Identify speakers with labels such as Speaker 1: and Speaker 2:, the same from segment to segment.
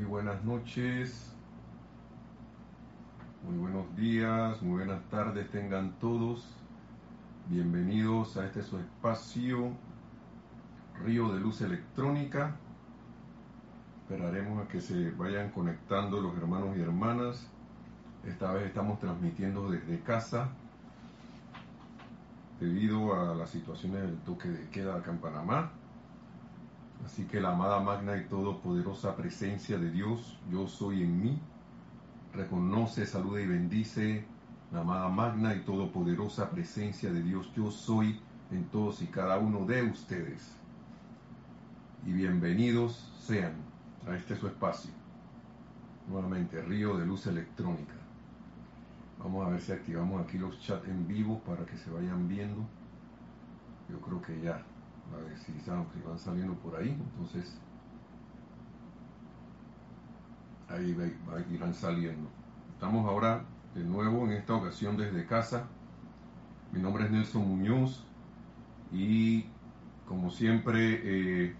Speaker 1: Muy buenas noches, muy buenos días, muy buenas tardes tengan todos. Bienvenidos a este su espacio, Río de Luz Electrónica. Esperaremos a que se vayan conectando los hermanos y hermanas. Esta vez estamos transmitiendo desde casa debido a las situaciones del toque de queda acá en Panamá. Así que la amada magna y todopoderosa presencia de Dios, yo soy en mí, reconoce, saluda y bendice la amada magna y todopoderosa presencia de Dios, yo soy en todos y cada uno de ustedes. Y bienvenidos sean a este su espacio. Nuevamente, Río de Luz Electrónica. Vamos a ver si activamos aquí los chats en vivo para que se vayan viendo. Yo creo que ya a ver si, van saliendo por ahí, entonces ahí irán saliendo. Estamos ahora de nuevo en esta ocasión desde casa. Mi nombre es Nelson Muñoz y como siempre eh,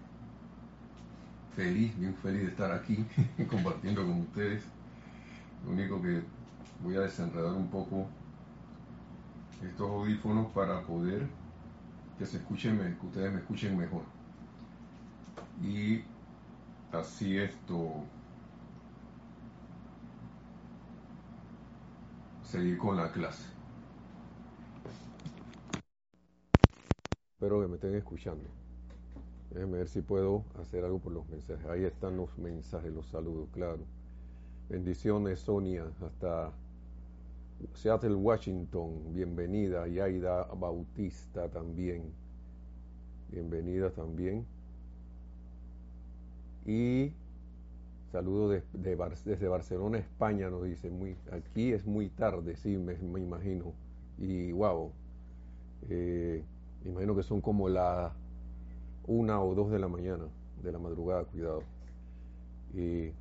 Speaker 1: feliz, bien feliz de estar aquí compartiendo con ustedes. Lo único que voy a desenredar un poco estos audífonos para poder que se escuchen, que ustedes me escuchen mejor. Y así esto seguir con la clase. Espero que me estén escuchando. Déjenme ver si puedo hacer algo por los mensajes. Ahí están los mensajes, los saludos, claro. Bendiciones, Sonia, hasta Seattle, Washington, bienvenida. Yaida Bautista también, bienvenida también. Y saludo desde Barcelona, España, nos dice. Muy, aquí es muy tarde, sí, me, imagino. Y wow, eh, imagino que son como la una o dos de la mañana, de la madrugada, cuidado. Y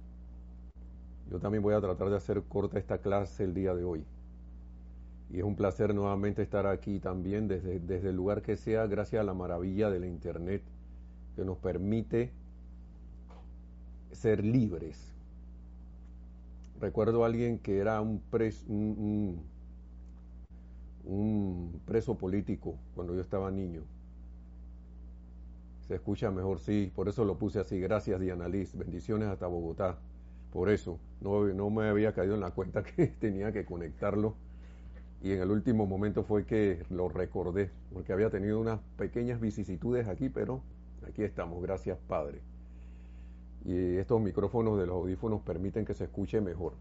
Speaker 1: yo también voy a tratar de hacer corta esta clase el día de hoy. Y es un placer nuevamente estar aquí también desde, desde el lugar que sea, gracias a la maravilla de la Internet que nos permite ser libres. Recuerdo a alguien que era un, un, preso político cuando yo estaba niño. Se escucha mejor, sí, por eso lo puse así. Gracias, Diana Liz. Bendiciones hasta Bogotá. Por eso, no, no me había caído en la cuenta que tenía que conectarlo y en el último momento fue que lo recordé, porque había tenido unas pequeñas vicisitudes aquí, pero aquí estamos, gracias Padre. Y estos micrófonos de los audífonos permiten que se escuche mejor.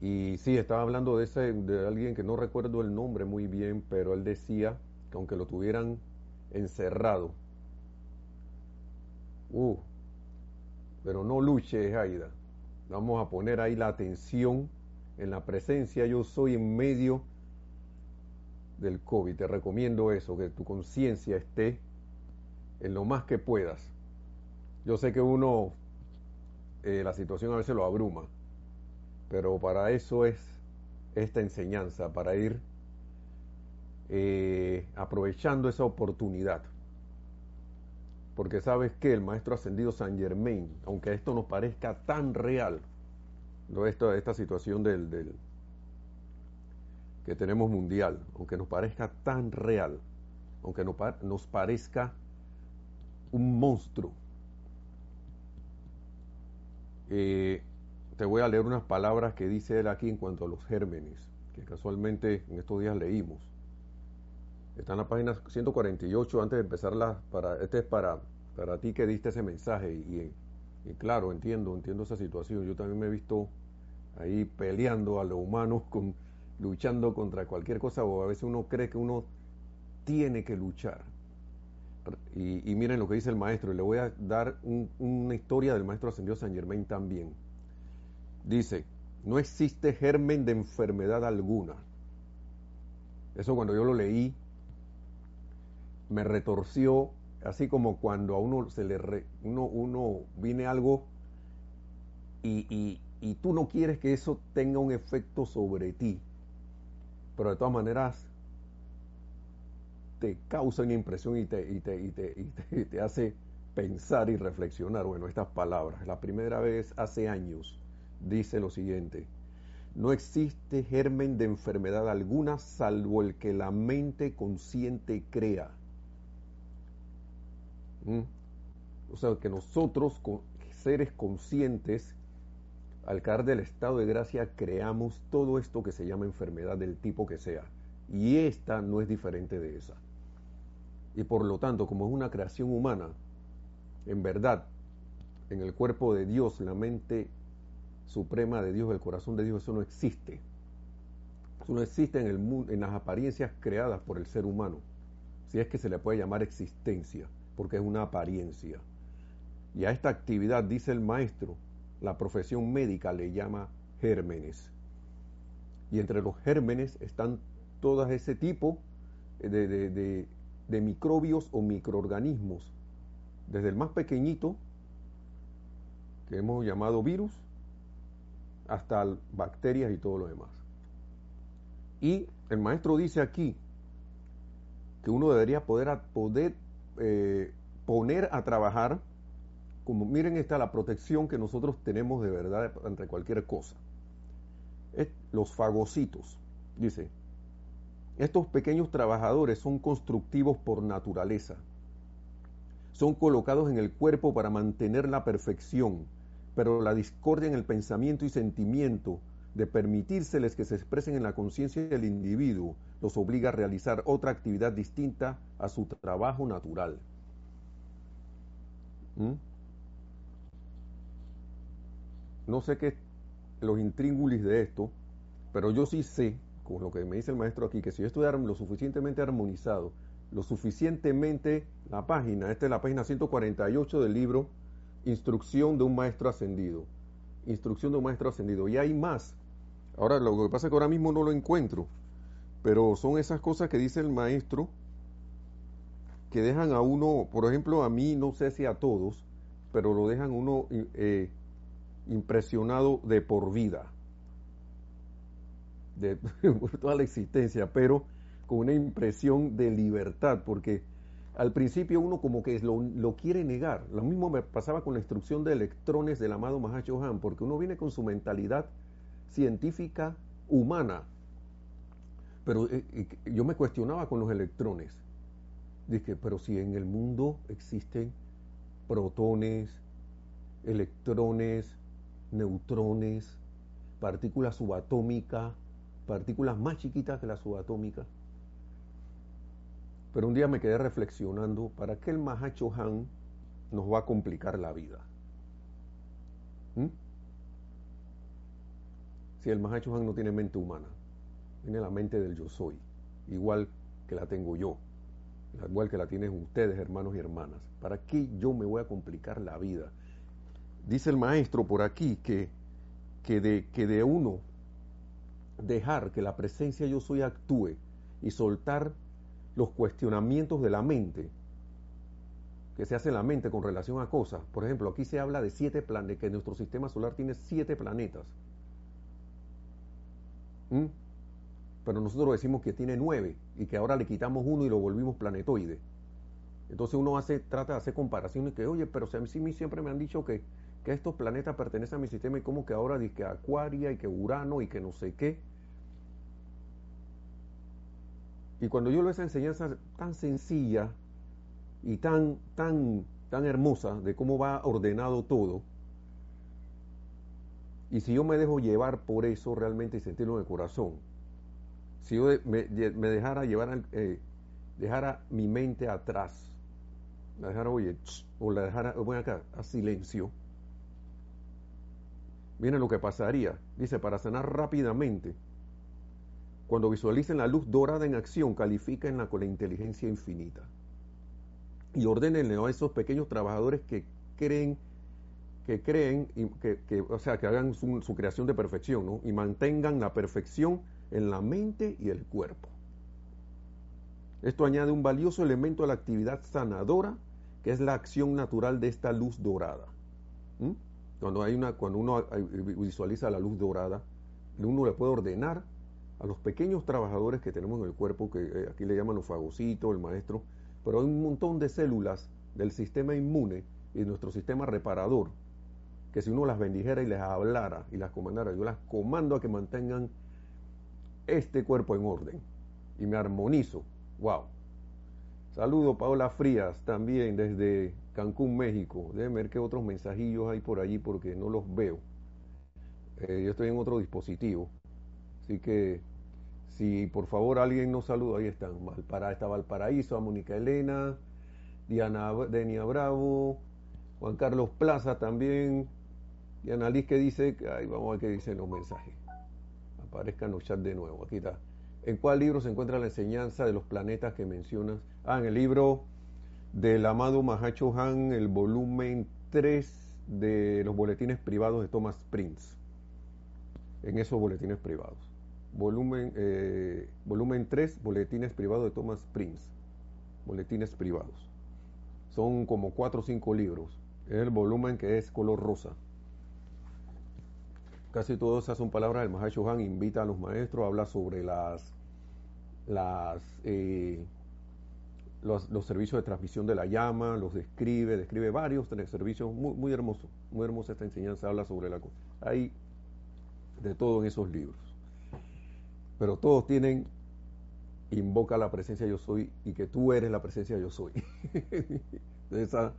Speaker 1: Y sí, estaba hablando de, ese, de alguien que no recuerdo el nombre muy bien, pero él decía que aunque lo tuvieran encerrado, uh, pero no luche, Aida. Vamos a poner ahí la atención en la presencia yo soy en medio del COVID. Te recomiendo eso, que tu conciencia esté en lo más que puedas. Yo sé que uno, eh, la situación a veces lo abruma, pero para eso es esta enseñanza, para ir eh, aprovechando esa oportunidad. Porque sabes que el Maestro Ascendido San Germain, aunque esto nos parezca tan real, esta, esta situación del, del, que tenemos mundial, aunque nos parezca tan real, aunque nos, parezca un monstruo. Eh, te voy a leer unas palabras que dice él aquí en cuanto a los gérmenes, que casualmente en estos días leímos. Está en la página 148, antes de empezarla, para, este es para, para ti que diste ese mensaje y, y claro, entiendo, entiendo esa situación. Yo también me he visto ahí peleando a lo humano, con, luchando contra cualquier cosa, o a veces uno cree que uno tiene que luchar. Y, miren lo que dice el maestro, y le voy a dar una historia del maestro ascendido San Germain también. Dice, no existe germen de enfermedad alguna. Eso cuando yo lo leí, me retorció, así como cuando a uno se le uno, uno viene algo y, y tú no quieres que eso tenga un efecto sobre ti, pero de todas maneras te causa una impresión y te, y te, y te, hace pensar y reflexionar, bueno, estas palabras. La primera vez hace años dice lo siguiente, no existe germen de enfermedad alguna salvo el que la mente consciente crea. O sea, que nosotros, seres conscientes, al caer del estado de gracia, creamos todo esto que se llama enfermedad del tipo que sea. Y esta no es diferente de esa. Y por lo tanto, como es una creación humana, en verdad, en el cuerpo de Dios, la mente suprema de Dios, el corazón de Dios, eso no existe. Eso no existe en, el en las apariencias creadas por el ser humano, si es que se le puede llamar existencia, porque es una apariencia. Y a esta actividad, dice el maestro, la profesión médica le llama gérmenes. Y entre los gérmenes están todas ese tipo de, de microbios o microorganismos, desde el más pequeñito, que hemos llamado virus, hasta bacterias y todo lo demás. Y el maestro dice aquí que uno debería poder eh, poner a trabajar, como miren esta la protección que nosotros tenemos de verdad ante cualquier cosa. Los fagocitos, dice, estos pequeños trabajadores son constructivos por naturaleza. Son colocados en el cuerpo para mantener la perfección pero la discordia en el pensamiento y sentimiento de permitírseles que se expresen en la conciencia del individuo los obliga a realizar otra actividad distinta a su trabajo natural. ¿Mm? No sé qué los intríngulis de esto, pero yo sí sé, con lo que me dice el maestro aquí, que si yo estuviera lo suficientemente armonizado, lo suficientemente la página, esta es la página 148 del libro instrucción de un maestro ascendido. Instrucción de un maestro ascendido. Y hay más. Ahora, lo que pasa es que ahora mismo no lo encuentro. Pero son esas cosas que dice el maestro que dejan a uno, por ejemplo, a mí, no sé si a todos, pero lo dejan uno eh, impresionado de por vida. De toda la existencia, pero con una impresión de libertad, porque al principio uno como que lo, quiere negar. Lo mismo me pasaba con la instrucción de electrones del amado Mahacho Han, porque uno viene con su mentalidad científica humana. Pero eh, yo me cuestionaba con los electrones. Dije, pero si en el mundo existen protones, electrones, neutrones, partículas subatómicas, partículas más chiquitas que la subatómica, pero un día me quedé reflexionando, ¿para qué el Mahacho Han nos va a complicar la vida? ¿Mm? Si el Mahacho Han no tiene mente humana, tiene la mente del yo soy, igual que la tengo yo, igual que la tienen ustedes, hermanos y hermanas. ¿Para qué yo me voy a complicar la vida? Dice el maestro por aquí que, que, de, que de uno dejar que la presencia yo soy actúe y soltar los cuestionamientos de la mente que se hace en la mente con relación a cosas. Por ejemplo, aquí se habla de siete planetas, que nuestro sistema solar tiene siete planetas. ¿Mm? Pero nosotros decimos que tiene nueve y que ahora le quitamos uno y lo volvimos planetoide. Entonces uno hace, trata de hacer comparaciones que, oye, pero a mí siempre me han dicho que, que estos planetas pertenecen a mi sistema y como que ahora dice que Acuaria y que Urano y que no sé qué. Y cuando yo leo esa enseñanza tan sencilla y tan, tan, tan hermosa de cómo va ordenado todo, y si yo me dejo llevar por eso realmente y sentirlo en el corazón, si yo me, dejara llevar, eh, dejara mi mente atrás, la dejara, oye, o la dejara, voy acá, a silencio, miren lo que pasaría. Dice, para sanar rápidamente, cuando visualicen la luz dorada en acción, califíquenla con la inteligencia infinita. Y ordenenle a esos pequeños trabajadores que creen, que creen, que, o sea, que hagan su, creación de perfección, ¿no? Y mantengan la perfección en la mente y el cuerpo. Esto añade un valioso elemento a la actividad sanadora, que es la acción natural de esta luz dorada. Cuando, hay una, cuando uno visualiza la luz dorada, uno le puede ordenar a los pequeños trabajadores que tenemos en el cuerpo, que eh, aquí le llaman los fagocitos, el maestro, pero hay un montón de células del sistema inmune y nuestro sistema reparador, que si uno las bendijera y les hablara y las comandara, yo las comando a que mantengan este cuerpo en orden y me armonizo. ¡Wow! Saludo Paola Frías también desde Cancún, México. Deben ver qué otros mensajillos hay por allí porque no los veo. Eh, yo estoy en otro dispositivo. Así que si por favor alguien nos saluda, ahí están. Está Valparaíso, a Mónica Elena, Diana, Denia Bravo, Juan Carlos Plaza también. Diana Liz que dice, ay, vamos a ver qué dicen los mensajes. Aparezcan los chats de nuevo. Aquí está. ¿En cuál libro se encuentra la enseñanza de los planetas que mencionas? Ah, en el libro del amado Mahacho Han, el volumen 3 de los boletines privados de Thomas Prince. En esos boletines privados. Volumen, eh, volumen 3, boletines privados de Thomas Prince. Boletines privados. Son como 4 o 5 libros. Es el volumen que es color rosa. Casi todas esas son palabras del Mahacho Han. Invita a los maestros, habla sobre las, las eh, los, servicios de transmisión de la llama, los describe, describe varios servicios, muy hermoso, muy hermosa esta enseñanza, habla sobre la cosa. Hay de todo en esos libros. Pero todos tienen, invoca la presencia yo soy y que tú eres la presencia yo soy. de, esa,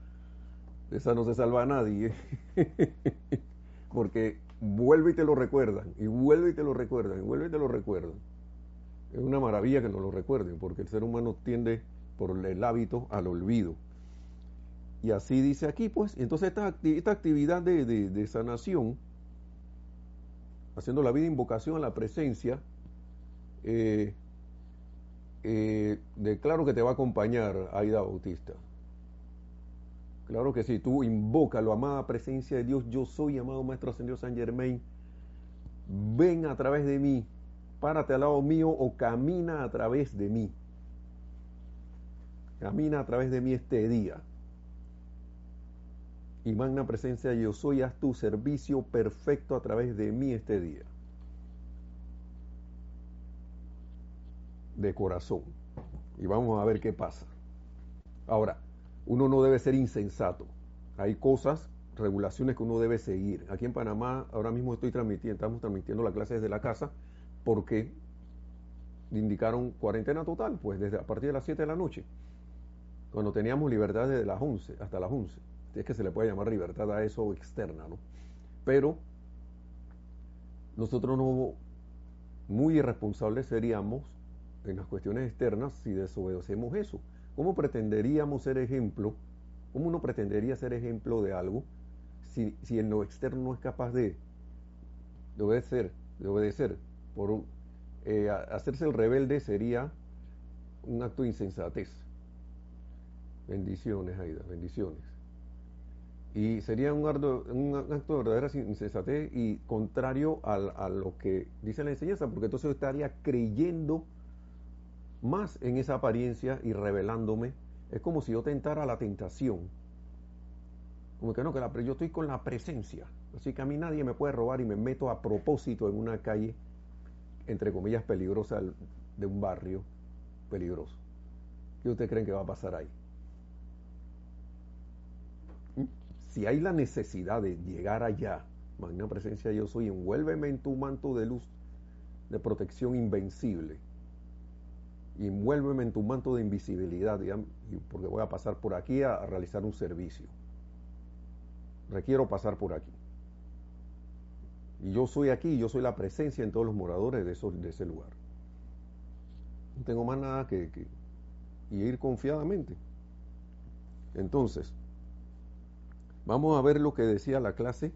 Speaker 1: de esa no se salva a nadie. Porque vuelve y te lo recuerdan, y vuelve y te lo recuerdan, y vuelve y te lo recuerdan. Es una maravilla que nos lo recuerden, porque el ser humano tiende por el hábito al olvido. Y así dice aquí, pues, entonces esta, esta actividad de, sanación, haciendo la vida invocación a la presencia, eh, eh, que te va a acompañar Aida Bautista. Claro que sí, tú invoca la amada presencia de Dios, yo soy amado Maestro Ascendido San Germain, ven a través de mí, párate al lado mío o camina a través de mí. Camina a través de mí este día. Y magna presencia, yo soy, haz tu servicio perfecto a través de mí este día. De corazón. Y vamos a ver qué pasa. Ahora, uno no debe ser insensato. Hay cosas, regulaciones que uno debe seguir. Aquí en Panamá, ahora mismo estoy transmitiendo, estamos transmitiendo la clase desde la casa porque indicaron cuarentena total, pues desde a partir de las 7 de la noche cuando teníamos libertad desde las 11 hasta las 11. Es que se le puede llamar libertad a eso externa, ¿no? Pero nosotros no muy irresponsables seríamos en las cuestiones externas si desobedecemos eso. ¿Cómo pretenderíamos ser ejemplo? ¿Cómo uno pretendería ser ejemplo de algo si, si en lo externo no es capaz de, de obedecer? De obedecer. Por, eh, hacerse el rebelde sería un acto de insensatez. Bendiciones, Aida, bendiciones. Y sería un acto de verdadera insensatez y contrario a lo que dice la enseñanza, porque entonces estaría creyendo más en esa apariencia y revelándome. Es como si yo tentara la tentación. Como que no, que la, yo estoy con la presencia. Así que a mí nadie me puede robar y me meto a propósito en una calle, entre comillas, peligrosa de un barrio peligroso. ¿Qué ustedes creen que va a pasar ahí? si hay la necesidad de llegar allá, magna presencia yo soy, envuélveme en tu manto de luz de protección invencible. Envuélveme en tu manto de invisibilidad, porque voy a pasar por aquí a, realizar un servicio. Requiero pasar por aquí. Y yo soy aquí, yo soy la presencia en todos los moradores de, ese lugar. No tengo más nada que, que ir confiadamente. Entonces, Vamos a ver lo que decía la clase.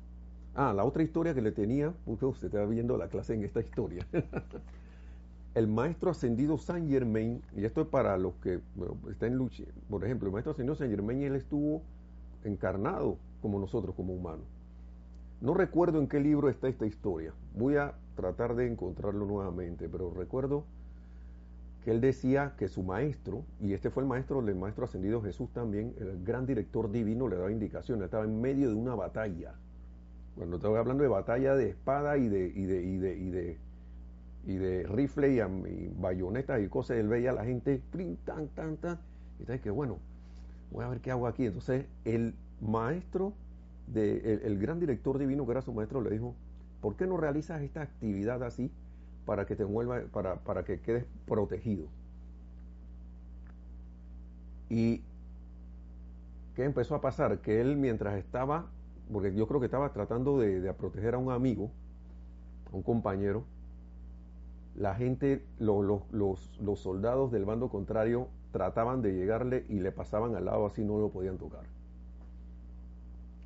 Speaker 1: Ah, la otra historia que le tenía, porque usted está viendo la clase en esta historia. el maestro ascendido Saint Germain, y esto es para los que están en lucha, por ejemplo, el maestro ascendido Saint Germain, él estuvo encarnado como nosotros, como humanos. No recuerdo en qué libro está esta historia. Voy a tratar de encontrarlo nuevamente, pero recuerdo que él decía que su maestro, y este fue el maestro del maestro ascendido Jesús también, el gran director divino le daba indicaciones, estaba en medio de una batalla. Cuando estaba hablando de batalla de espada y de, y de, y de, y de rifle y, bayonetas y cosas, él veía a la gente, tan, tan, tan, y tal, que bueno, voy a ver qué hago aquí. Entonces el maestro, de, el, gran director divino que era su maestro le dijo, ¿por qué no realizas esta actividad así para que te vuelva, para, para que quedes protegido? Y ¿qué empezó a pasar? Que él mientras estaba, porque yo creo que estaba tratando de, proteger a un amigo, a un compañero, la gente, los, los soldados del bando contrario trataban de llegarle y le pasaban al lado así, no lo podían tocar.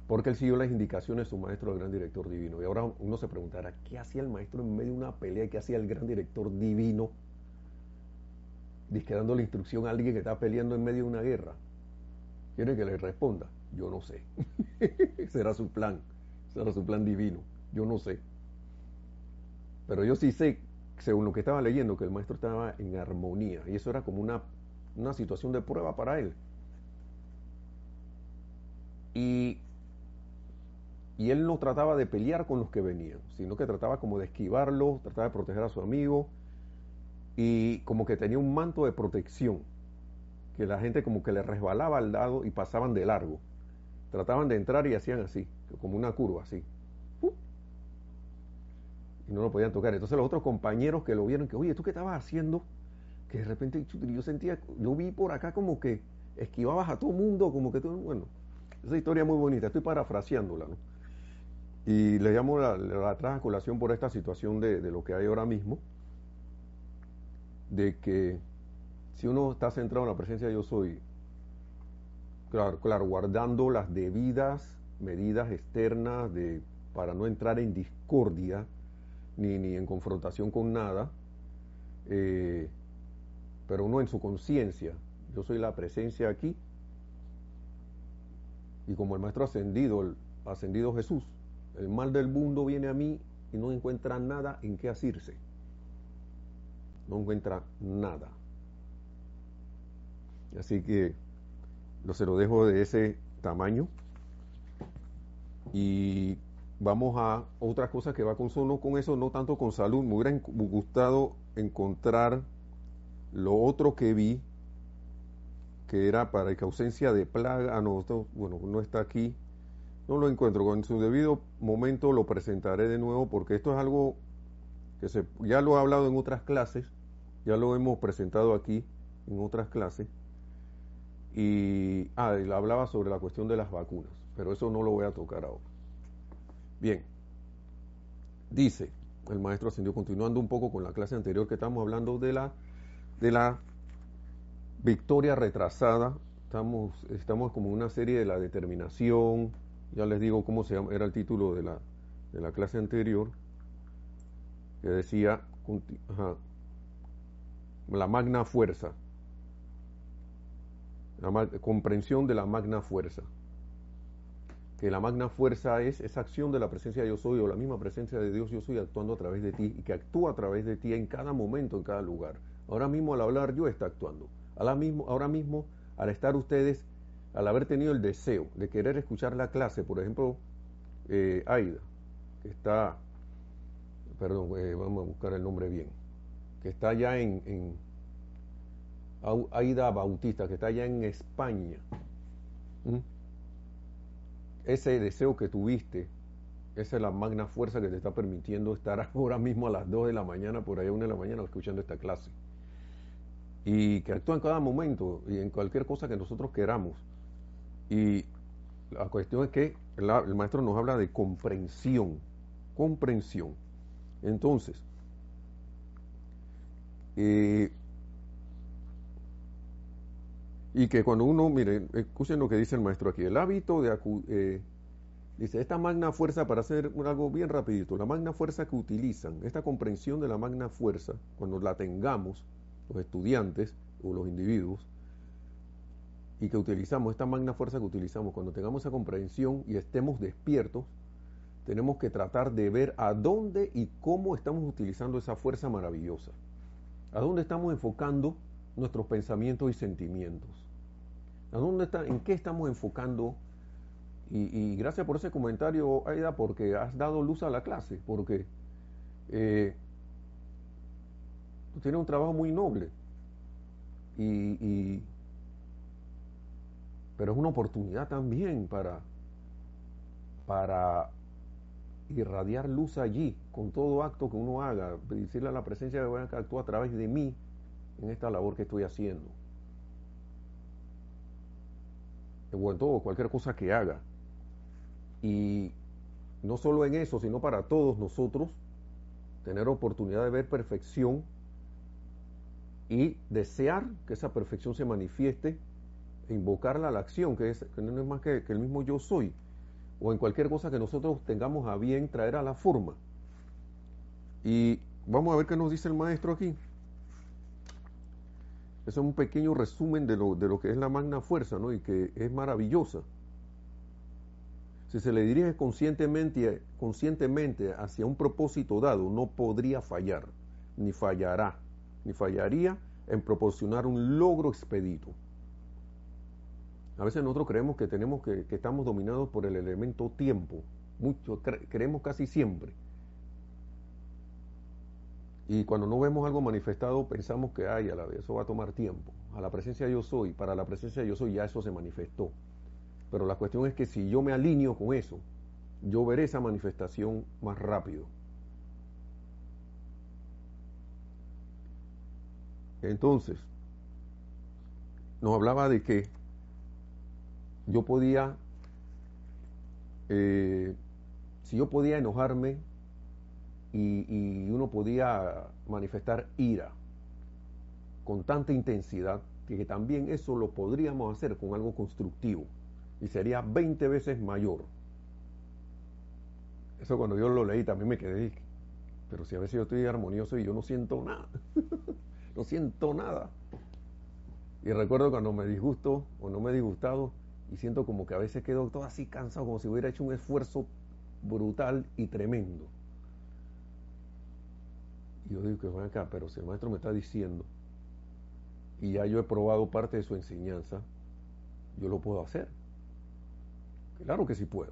Speaker 1: Porque él siguió las indicaciones de su maestro, el gran director divino. Y ahora uno se preguntará, ¿qué hacía el maestro en medio de una pelea? ¿Y qué hacía el gran director divino? Dice dando la instrucción a alguien que está peleando en medio de una guerra. ¿Quiere que le responda? Yo no sé. será su plan. Será su plan divino. Yo no sé. Pero yo sí sé, según lo que estaba leyendo, que el maestro estaba en armonía. Y eso era como una una situación de prueba para él. Y, y él no trataba de pelear con los que venían, sino que trataba como de esquivarlos, trataba de proteger a su amigo y como que tenía un manto de protección, que la gente como que le resbalaba al lado y pasaban de largo. Trataban de entrar y hacían así, como una curva así. Y no lo podían tocar. Entonces los otros compañeros que lo vieron, que, oye, ¿tú qué estabas haciendo? que de repente yo sentía, yo vi por acá como que esquivabas a todo mundo, como que todo, bueno, esa historia es muy bonita, estoy parafraseándola, ¿no? Y le llamo la, la colación por esta situación de, lo que hay ahora mismo, de que si uno está centrado en la presencia de yo soy, claro, claro, guardando las debidas medidas externas de, para no entrar en discordia ni, ni en confrontación con nada, eh, pero uno en su conciencia, yo soy la presencia aquí, y como el Maestro ascendido, el ascendido Jesús, el mal del mundo viene a mí y no encuentra nada en qué asirse. No encuentra nada. Así que lo se lo dejo de ese tamaño. Y vamos a otra cosa que va con, solo con eso, no tanto con salud. Me hubiera gustado encontrar lo otro que vi, que era para que ausencia de plaga, ah, no, bueno, no está aquí, no lo encuentro. Con su debido momento lo presentaré de nuevo porque esto es algo que se, ya lo he hablado en otras clases, ya lo hemos presentado aquí en otras clases. Y, ah, y hablaba sobre la cuestión de las vacunas, pero eso no lo voy a tocar ahora. Bien, dice el maestro ascendió, continuando un poco con la clase anterior que estamos hablando de la de la victoria retrasada. Estamos, estamos como una serie de la determinación. Ya les digo cómo se llama, era el título de la, de la clase anterior, que decía la magna fuerza. La comprensión de la magna fuerza. Que la magna fuerza es esa acción de la presencia de yo soy o la misma presencia de Dios yo soy actuando a través de ti y que actúa a través de ti en cada momento, en cada lugar. Ahora mismo al hablar yo está actuando. Ahora mismo, ahora mismo al estar ustedes, al haber tenido el deseo de querer escuchar la clase, por ejemplo, eh, Aida, que está, perdón, eh, vamos a buscar el nombre bien, que está allá en, en Aida Bautista, que está allá en España. Ese deseo que tuviste, esa es la magna fuerza que te está permitiendo estar ahora mismo a las 2 de la mañana, por allá 1 de la mañana, escuchando esta clase y que actúa en cada momento y en cualquier cosa que nosotros queramos. Y la cuestión es que el maestro nos habla de comprensión, comprensión. Entonces, eh, y que cuando uno, miren, escuchen lo que dice el maestro aquí, el hábito de eh, dice, esta magna fuerza, para hacer algo bien rapidito, la magna fuerza que utilizan, esta comprensión de la magna fuerza, cuando la tengamos, los estudiantes o los individuos, y que utilizamos esta magna fuerza que utilizamos, cuando tengamos esa comprensión y estemos despiertos, tenemos que tratar de ver a dónde y cómo estamos utilizando esa fuerza maravillosa, a dónde estamos enfocando nuestros pensamientos y sentimientos, en qué estamos enfocando. Y, gracias por ese comentario, Aida, porque has dado luz a la clase, porque eh, tiene un trabajo muy noble. Y, pero es una oportunidad también para, para irradiar luz allí, con todo acto que uno haga, decirle a la presencia de que actúa a través de mí en esta labor que estoy haciendo. O en todo, cualquier cosa que haga. Y no solo en eso, sino para todos nosotros, tener oportunidad de ver perfección y desear que esa perfección se manifieste e invocarla a la acción, que, es, no es más que, que el mismo yo soy o en cualquier cosa que nosotros tengamos a bien traer a la forma. Y vamos a ver qué nos dice el maestro aquí. Ese es un pequeño resumen de lo, de lo que es la magna fuerza, ¿no? Y que es maravillosa. Si se le dirige conscientemente, conscientemente hacia un propósito dado, no podría fallar, ni fallará, ni fallaría en proporcionar un logro expedito. A veces nosotros creemos que tenemos que, que estamos dominados por el elemento tiempo. Mucho, creemos casi siempre. Y cuando no vemos algo manifestado, pensamos que ay, a la vez eso va a tomar tiempo. A la presencia yo soy, para la presencia yo soy ya eso se manifestó. Pero la cuestión es que si yo me alineo con eso, yo veré esa manifestación más rápido. Entonces, nos hablaba de que yo podía, eh, si yo podía enojarme y, uno podía manifestar ira con tanta intensidad, que, también eso lo podríamos hacer con algo constructivo y sería 20 veces mayor. Eso cuando yo lo leí también me quedé, pero si a veces yo estoy armonioso y yo no siento nada, no siento nada. Y recuerdo cuando me disgusto o no me he disgustado, y siento como que a veces quedo todo así cansado, como si hubiera hecho un esfuerzo brutal y tremendo. Yo digo que van acá, pero si el maestro me está diciendo, y ya yo he probado parte de su enseñanza, yo lo puedo hacer. Claro que sí puedo.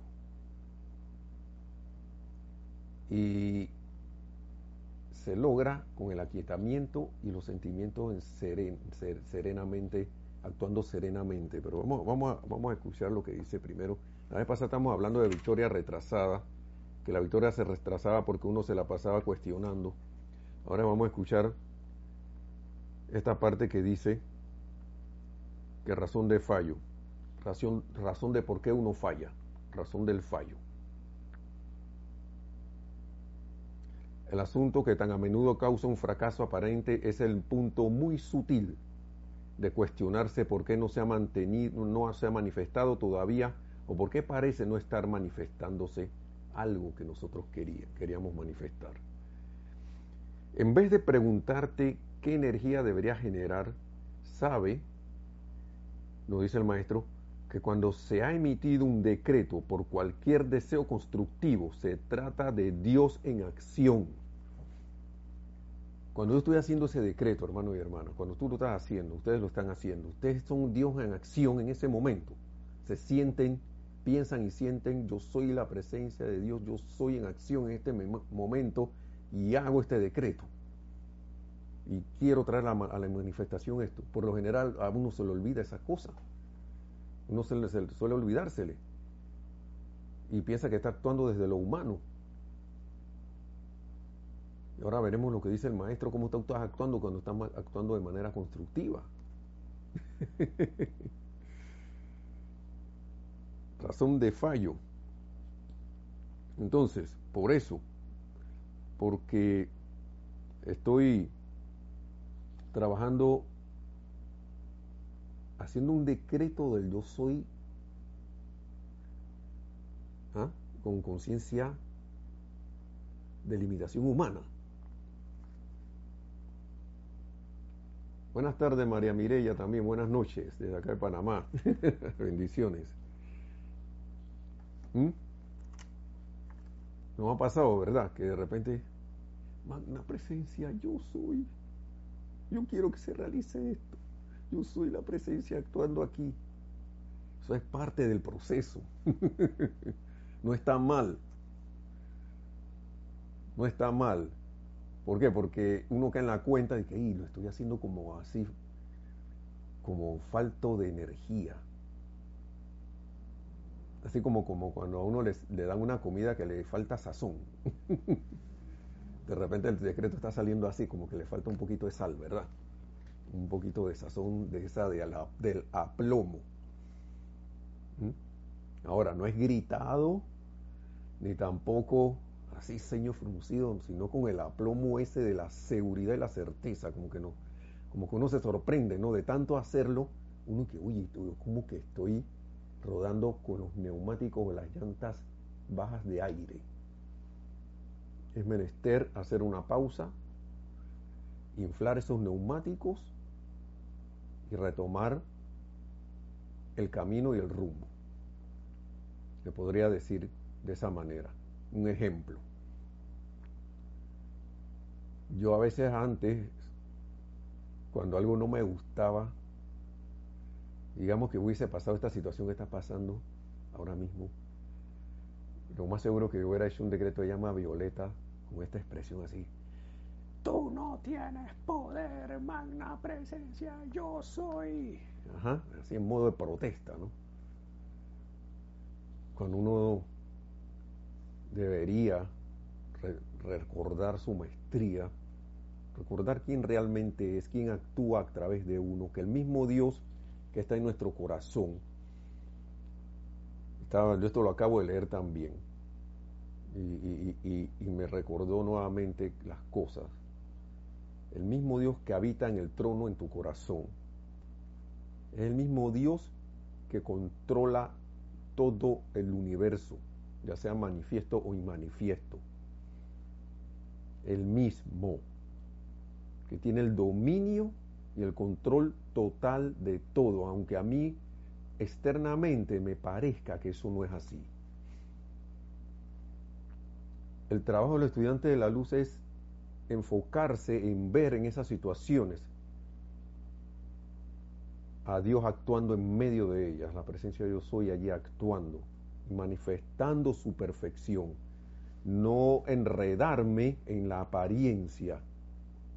Speaker 1: Y se logra con el aquietamiento y los sentimientos en serenamente actuando serenamente. Pero vamos, vamos, a, vamos a escuchar lo que dice primero. La vez pasada estamos hablando de victoria retrasada, que la victoria se retrasaba porque uno se la pasaba cuestionando. Ahora vamos a escuchar esta parte que dice que razón de fallo, razón, razón de por qué uno falla, razón del fallo. El asunto que tan a menudo causa un fracaso aparente es el punto muy sutil de cuestionarse por qué no se ha mantenido, no se ha manifestado todavía o por qué parece no estar manifestándose algo que nosotros queríamos manifestar. En vez de preguntarte qué energía debería generar, sabe, nos dice el maestro, que cuando se ha emitido un decreto por cualquier deseo constructivo, se trata de Dios en acción cuando yo estoy haciendo ese decreto, hermano y hermana, cuando tú lo estás haciendo, ustedes lo están haciendo, ustedes son Dios en acción en ese momento. Se sienten, piensan y sienten, yo soy la presencia de Dios, yo soy en acción en este momento y hago este decreto. Y quiero traer a la manifestación esto. Por lo general a uno se le olvida esa cosa. Uno se le suele olvidársele. Y piensa que está actuando desde lo humano y ahora veremos lo que dice el maestro, cómo estás actuando cuando estás actuando de manera constructiva. Razón de fallo. Entonces, por eso, porque estoy trabajando, haciendo un decreto del yo soy ¿ah? con conciencia de limitación humana. Buenas tardes, María Mireya, también buenas noches desde acá de Panamá. Bendiciones. ¿Mm? Nos ha pasado, ¿verdad? Que de repente, magna presencia, yo soy. Yo quiero que se realice esto. Yo soy la presencia actuando aquí. Eso es parte del proceso. no está mal. No está mal. ¿Por qué? Porque uno cae en la cuenta de que lo estoy haciendo como así, como falto de energía. Así como, como cuando a uno le dan una comida que le falta sazón. de repente el decreto está saliendo así, como que le falta un poquito de sal, ¿verdad? Un poquito de sazón de esa de del aplomo. ¿Mm? Ahora, no es gritado, ni tampoco así ceño fruncido, sino con el aplomo ese de la seguridad y la certeza, como que no, como que uno se sorprende, ¿no? De tanto hacerlo, uno que, uy, como que estoy rodando con los neumáticos o las llantas bajas de aire. Es menester hacer una pausa, inflar esos neumáticos y retomar el camino y el rumbo. Se podría decir de esa manera. Un ejemplo. Yo a veces antes, cuando algo no me gustaba, digamos que hubiese pasado esta situación que está pasando ahora mismo, lo más seguro que hubiera hecho un decreto de llama violeta con esta expresión así. Tú no tienes poder, magna presencia, yo soy. Ajá, así en modo de protesta, ¿no? Cuando uno debería recordar su maestría, recordar quién realmente es, quién actúa a través de uno, que el mismo Dios que está en nuestro corazón, estaba, yo esto lo acabo de leer también, y, y me recordó nuevamente las cosas, el mismo Dios que habita en el trono en tu corazón, es el mismo Dios que controla todo el universo, ya sea manifiesto o inmanifiesto. El mismo, que tiene el dominio y el control total de todo, aunque a mí externamente me parezca que eso no es así. El trabajo del estudiante de la luz es enfocarse en ver en esas situaciones a Dios actuando en medio de ellas, la presencia de Dios soy allí actuando, manifestando su perfección, no enredarme en la apariencia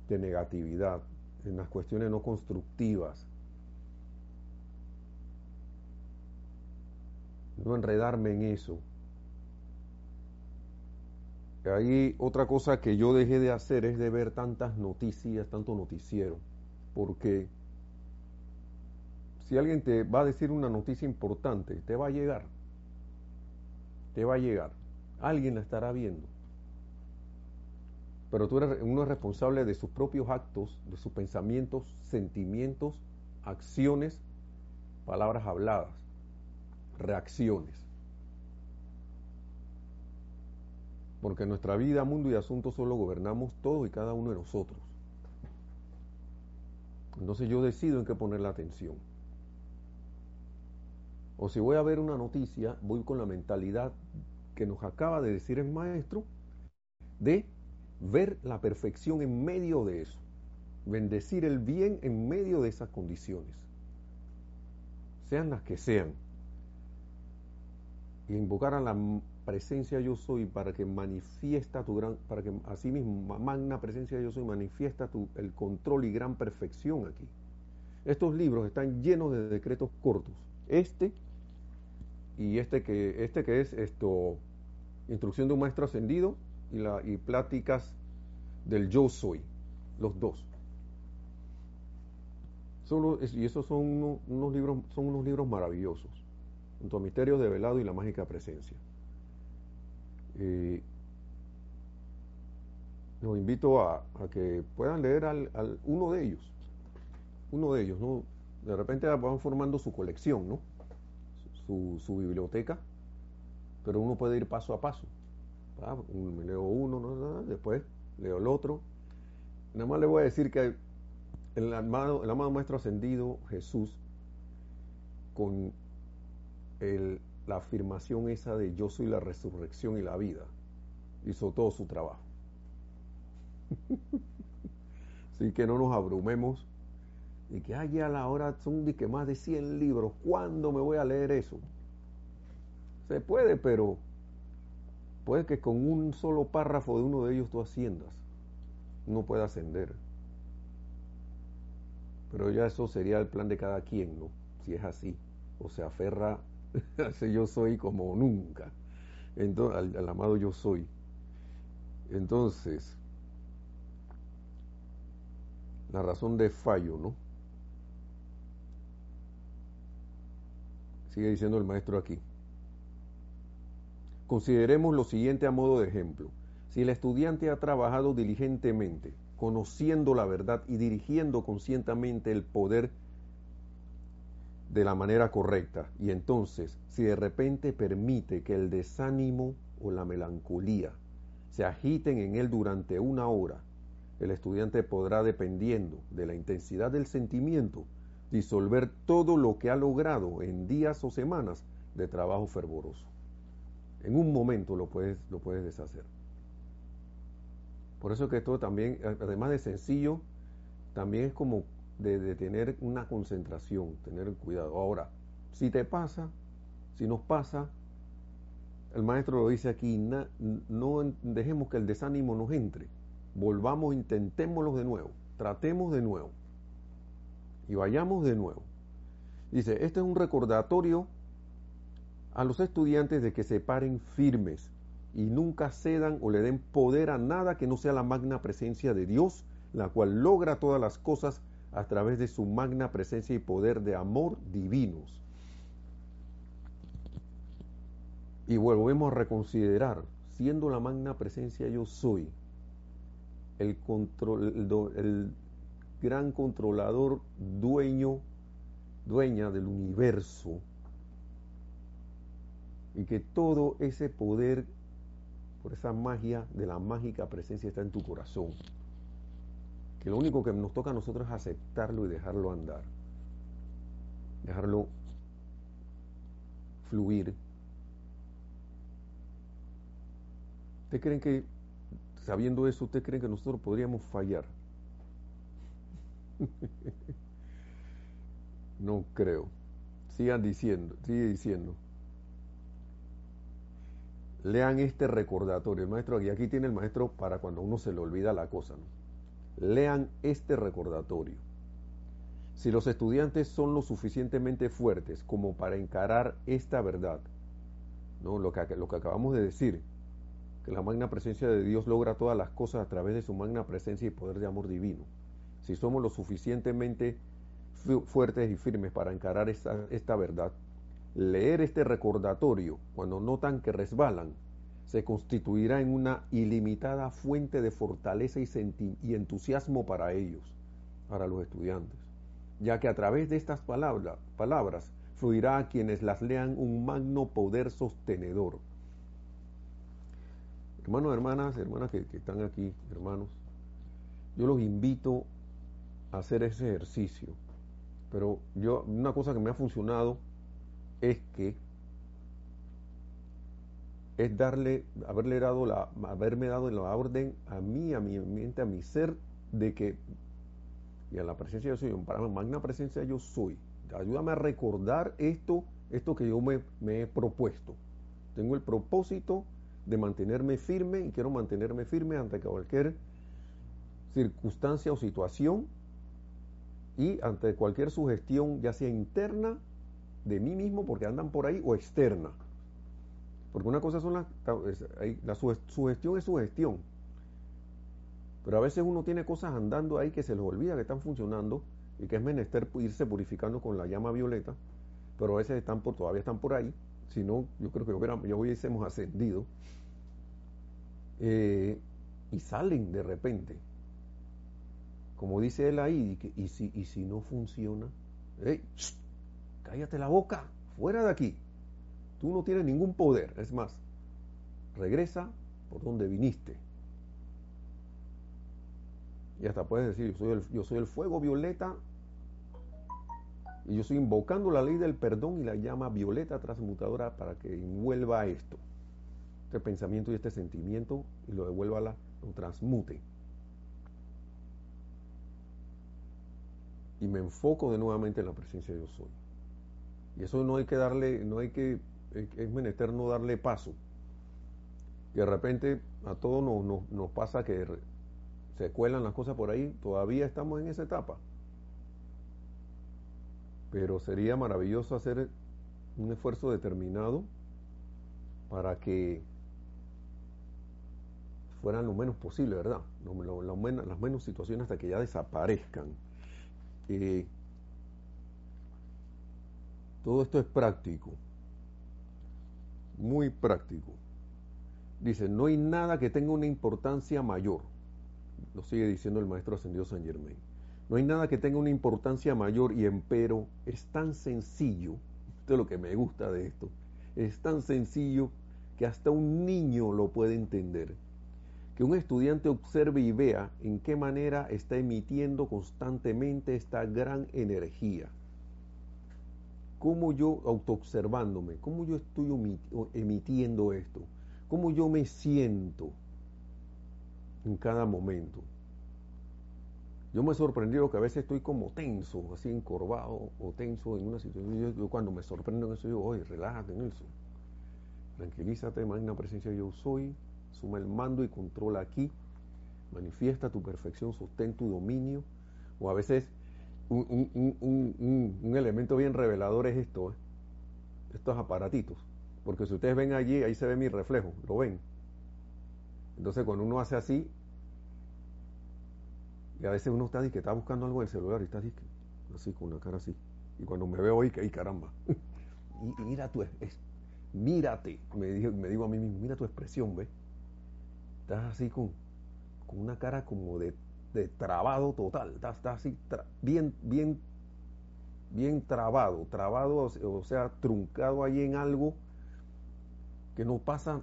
Speaker 1: de negatividad, en las cuestiones no constructivas, no enredarme en eso. Ahí otra cosa que yo dejé de hacer es de ver tantas noticias, tanto noticiero, porque si alguien te va a decir una noticia importante, te va a llegar, te va a llegar, alguien la estará viendo. Pero tú eres, uno es responsable de sus propios actos, de sus pensamientos, sentimientos, acciones, palabras habladas, reacciones. Porque nuestra vida, mundo y asuntos solo gobernamos todos y cada uno de nosotros. Entonces yo decido en qué poner la atención. O si voy a ver una noticia, voy con la mentalidad que nos acaba de decir el maestro de ver la perfección en medio de eso, bendecir el bien en medio de esas condiciones, sean las que sean, y invocar a la presencia yo soy para que manifiesta tu gran, para que así mismo, magna presencia yo soy, manifiesta tu, el control y gran perfección aquí. Estos libros están llenos de decretos cortos. Este y este que, este que es esto, instrucción de un maestro ascendido y, la, y pláticas del yo soy, los dos. y esos son unos, libros, son unos libros maravillosos, junto a Misterios de Velado y la Mágica Presencia. Eh, los invito a, que puedan leer al, uno de ellos, uno de ellos, ¿no? De repente van formando su colección, ¿no? Su, su biblioteca, pero uno puede ir paso a paso. Ah, me leo uno, ¿no? después leo el otro. Nada más le voy a decir que el amado, el amado Maestro Ascendido, Jesús, con la afirmación esa de yo soy la resurrección y la vida, hizo todo su trabajo. Así que no nos abrumemos y que haya a la hora son que más de 100 libros, ¿cuándo me voy a leer eso? Se puede, pero Puede que con un solo párrafo de uno de ellos tú asciendas, no puede ascender. Pero ya eso sería el plan de cada quien, ¿no? Si es así, o se aferra ese yo soy como nunca, entonces, al, amado yo soy. Entonces, la razón de fallo, ¿no? Sigue diciendo el maestro aquí. Consideremos lo siguiente a modo de ejemplo. Si el estudiante ha trabajado diligentemente, conociendo la verdad y dirigiendo conscientemente el poder de la manera correcta, y entonces, si de repente permite que el desánimo o la melancolía se agiten en él durante una hora, el estudiante podrá, dependiendo de la intensidad del sentimiento, disolver todo lo que ha logrado en días o semanas de trabajo fervoroso. En un momento lo puedes, lo puedes deshacer. Por eso que esto también, además de sencillo, también es como de, tener una concentración, tener cuidado. Ahora, si te pasa, si nos pasa, el maestro lo dice aquí, no dejemos que el desánimo nos entre. Volvamos, intentémoslo de nuevo, tratemos de nuevo y vayamos de nuevo. Dice, este es un recordatorio a los estudiantes de que se paren firmes y nunca cedan o le den poder a nada que no sea la magna presencia de Dios, la cual logra todas las cosas a través de su magna presencia y poder de amor divinos. Y volvemos a reconsiderar, siendo la magna presencia yo soy, el, control, el gran controlador, dueño, dueña del universo, y que todo ese poder, por esa magia de la mágica presencia está en tu corazón. Que lo único que nos toca a nosotros es aceptarlo y dejarlo andar. Dejarlo fluir. ¿Ustedes creen que, sabiendo eso, ustedes creen que nosotros podríamos fallar? no creo. Sigan diciendo, sigue diciendo lean este recordatorio. El maestro aquí, tiene el maestro para cuando uno se le olvida la cosa. Lean este recordatorio. Si los estudiantes son lo suficientemente fuertes como para encarar esta verdad, ¿no? lo, que, lo que acabamos de decir, que la magna presencia de Dios logra todas las cosas a través de su magna presencia y poder de amor divino. Si somos lo suficientemente fuertes y firmes para encarar esta, esta verdad, Leer este recordatorio cuando notan que resbalan se constituirá en una ilimitada fuente de fortaleza y, y entusiasmo para ellos, para los estudiantes, ya que a través de estas palabras, fluirá a quienes las lean un magno poder sostenedor. Hermanos, hermanas, hermanas que, que están aquí, hermanos, yo los invito a hacer ese ejercicio. Pero yo, una cosa que me ha funcionado es que es darle, haberle dado la, haberme dado la orden a mí, a mi mente, a mi ser, de que, y a la presencia yo soy, para la magna presencia yo soy. Ayúdame a recordar esto, esto que yo me, me he propuesto. Tengo el propósito de mantenerme firme y quiero mantenerme firme ante cualquier circunstancia o situación y ante cualquier sugestión, ya sea interna de mí mismo porque andan por ahí o externa. Porque una cosa son las, la sugestión es sugestión. Pero a veces uno tiene cosas andando ahí que se les olvida que están funcionando y que es menester irse purificando con la llama violeta, pero a veces están por, todavía están por ahí, si no, yo creo que ya hubiésemos ascendido, eh, y salen de repente. Como dice él ahí, y, si, y si no funciona, cállate la boca, fuera de aquí. Tú no tienes ningún poder. Es más, regresa por donde viniste. Y hasta puedes decir, yo soy, el, yo soy el fuego violeta y yo estoy invocando la ley del perdón y la llama violeta transmutadora para que envuelva esto, este pensamiento y este sentimiento y lo devuelva, la, lo transmute. Y me enfoco de nuevamente en la presencia de Dios soy. Y eso no hay que darle, no hay que, es menester no darle paso. Y de repente a todos nos, nos, pasa que se cuelan las cosas por ahí, todavía estamos en esa etapa. Pero sería maravilloso hacer un esfuerzo determinado para que fueran lo menos posible, ¿verdad? las menos situaciones hasta que ya desaparezcan. Eh, todo esto es práctico, muy práctico. Dice, no hay nada que tenga una importancia mayor, lo sigue diciendo el maestro ascendido San Germain. No hay nada que tenga una importancia mayor y empero es tan sencillo, esto es lo que me gusta de esto, es tan sencillo que hasta un niño lo puede entender que un estudiante observe y vea en qué manera está emitiendo constantemente esta gran energía. Cómo yo, autoobservándome, cómo yo estoy emitiendo esto, cómo yo me siento en cada momento. Yo me he sorprendido que a veces estoy como tenso, así encorvado o tenso en una situación. Yo, cuando me sorprendo en eso, digo, oye, relájate, Nelson. Tranquilízate, magna presencia yo soy suma el mando y controla aquí, manifiesta tu perfección, sostén tu dominio, o a veces un, elemento bien revelador es esto, ¿eh? estos aparatitos, porque si ustedes ven allí, ahí se ve mi reflejo, lo ven. Entonces cuando uno hace así, y a veces uno está, que está buscando algo en el celular y está así, con una cara así. Y cuando me veo ahí, ¡ay caramba! y, mira tu, mírate, me digo, me digo a mí mismo, mira tu expresión, ¿ves? estás así con, una cara como de, trabado total, estás, así bien, bien, bien trabado, trabado, o sea, truncado ahí en algo que no pasa,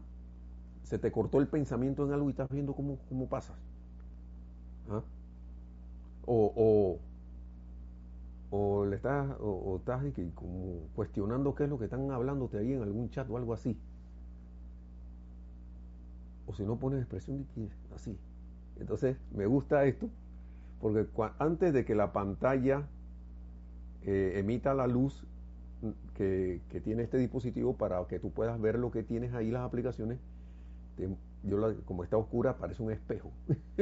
Speaker 1: se te cortó el pensamiento en algo y estás viendo cómo, cómo pasas. ¿Ah? O, o, le estás, o, estás como cuestionando qué es lo que están hablándote ahí en algún chat o algo así o si no pones expresión de así. Entonces, me gusta esto, porque antes de que la pantalla eh, emita la luz que, tiene este dispositivo para que tú puedas ver lo que tienes ahí, las aplicaciones, yo como está oscura parece un espejo.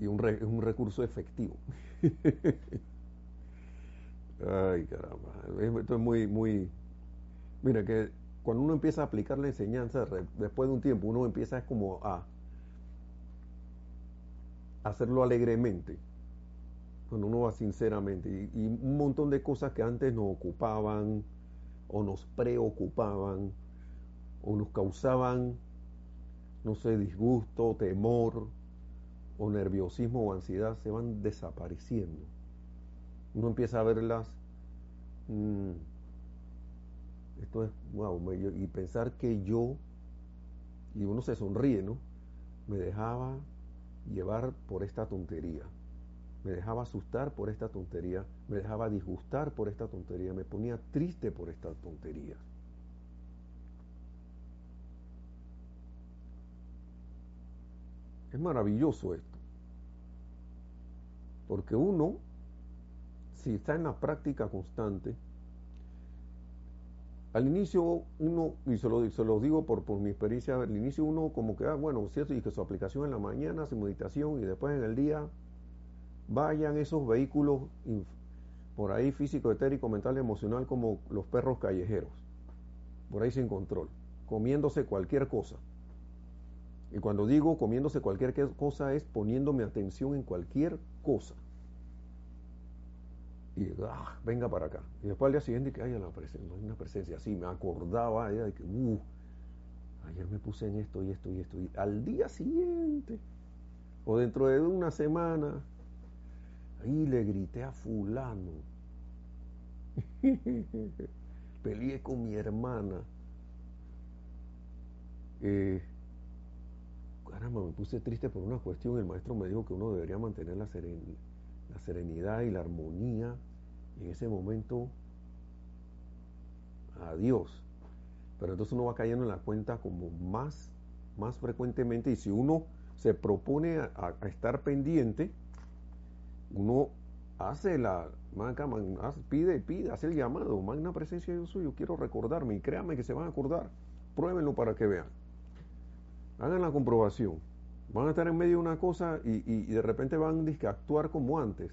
Speaker 1: y un es un recurso efectivo. Ay, caramba. Esto es muy, muy... Mira, que cuando uno empieza a aplicar la enseñanza, después de un tiempo, uno empieza como a hacerlo alegremente, cuando uno va sinceramente, y, un montón de cosas que antes nos ocupaban o nos preocupaban o nos causaban, no sé, disgusto, temor o nerviosismo o ansiedad, se van desapareciendo. Uno empieza a verlas mm, esto es, wow, y pensar que yo, y uno se sonríe, ¿no? Me dejaba llevar por esta tontería, me dejaba asustar por esta tontería, me dejaba disgustar por esta tontería, me ponía triste por esta tontería. Es maravilloso esto, porque uno, si está en la práctica constante, al inicio uno, y se lo, se lo digo por, por mi experiencia, al inicio uno como que, ah, bueno, cierto, y que su aplicación en la mañana, su meditación, y después en el día vayan esos vehículos por ahí físico, etérico, mental, emocional, como los perros callejeros, por ahí sin control, comiéndose cualquier cosa. Y cuando digo comiéndose cualquier cosa es poniéndome atención en cualquier cosa y ah, venga para acá. Y después al día siguiente que hay una presencia, así, me acordaba de que, uh, ayer me puse en esto y esto y esto. Y al día siguiente, o dentro de una semana, ahí le grité a fulano. Peleé con mi hermana. Eh, caramba, me puse triste por una cuestión. El maestro me dijo que uno debería mantener la serenidad la serenidad y la armonía en ese momento a Dios. Pero entonces uno va cayendo en la cuenta como más, más frecuentemente y si uno se propone a, estar pendiente, uno hace la pide, pide, hace el llamado, magna presencia de Dios yo quiero recordarme y créanme que se van a acordar, pruébenlo para que vean, hagan la comprobación Van a estar en medio de una cosa y, y, de repente van a actuar como antes.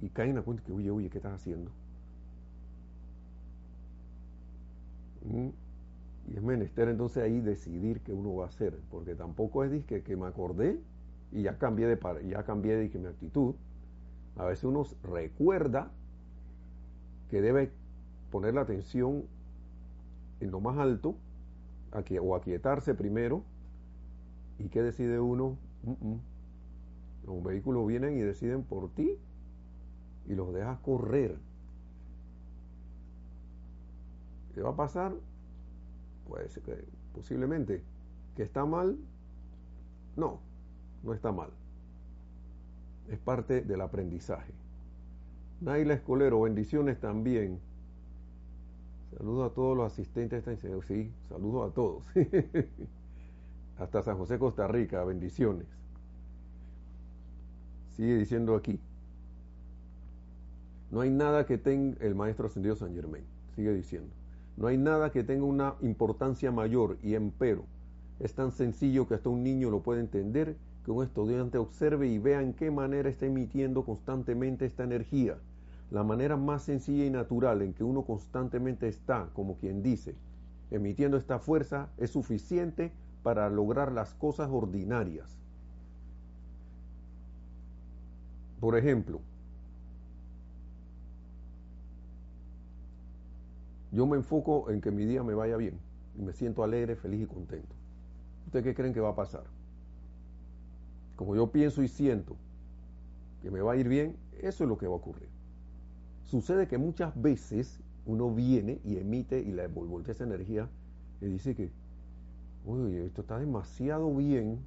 Speaker 1: Y caen en la cuenta que, oye, oye, ¿qué estás haciendo? Mm. Y es menester entonces ahí decidir qué uno va a hacer, porque tampoco es disque que me acordé y ya cambié de ya cambié de mi actitud. A veces uno recuerda que debe poner la atención en lo más alto, aquí, o aquietarse primero, y qué decide uno los vehículos vienen y deciden por ti y los dejas correr. ¿qué va a pasar? pues que posiblemente. Que está mal no no está mal. Es parte del aprendizaje. Naila Escolero, bendiciones también. Saludos a todos los asistentes de esta Sí, saludos a todos. Hasta San José, Costa Rica, bendiciones. Sigue diciendo aquí. No hay nada que tenga, el maestro ascendido San Germain, sigue diciendo. No hay nada que tenga una importancia mayor y empero. Es tan sencillo que hasta un niño lo puede entender, que un estudiante observe y vea en qué manera está emitiendo constantemente esta energía la manera más sencilla y natural en que uno constantemente está, como quien dice, emitiendo esta fuerza es suficiente para lograr las cosas ordinarias. Por ejemplo, yo me enfoco en que mi día me vaya bien y me siento alegre, feliz y contento. ¿Ustedes qué creen que va a pasar? Como yo pienso y siento que me va a ir bien, eso es lo que va a ocurrir. Sucede que muchas veces uno viene y emite y le devuelve esa energía y dice que, uy, esto está demasiado bien,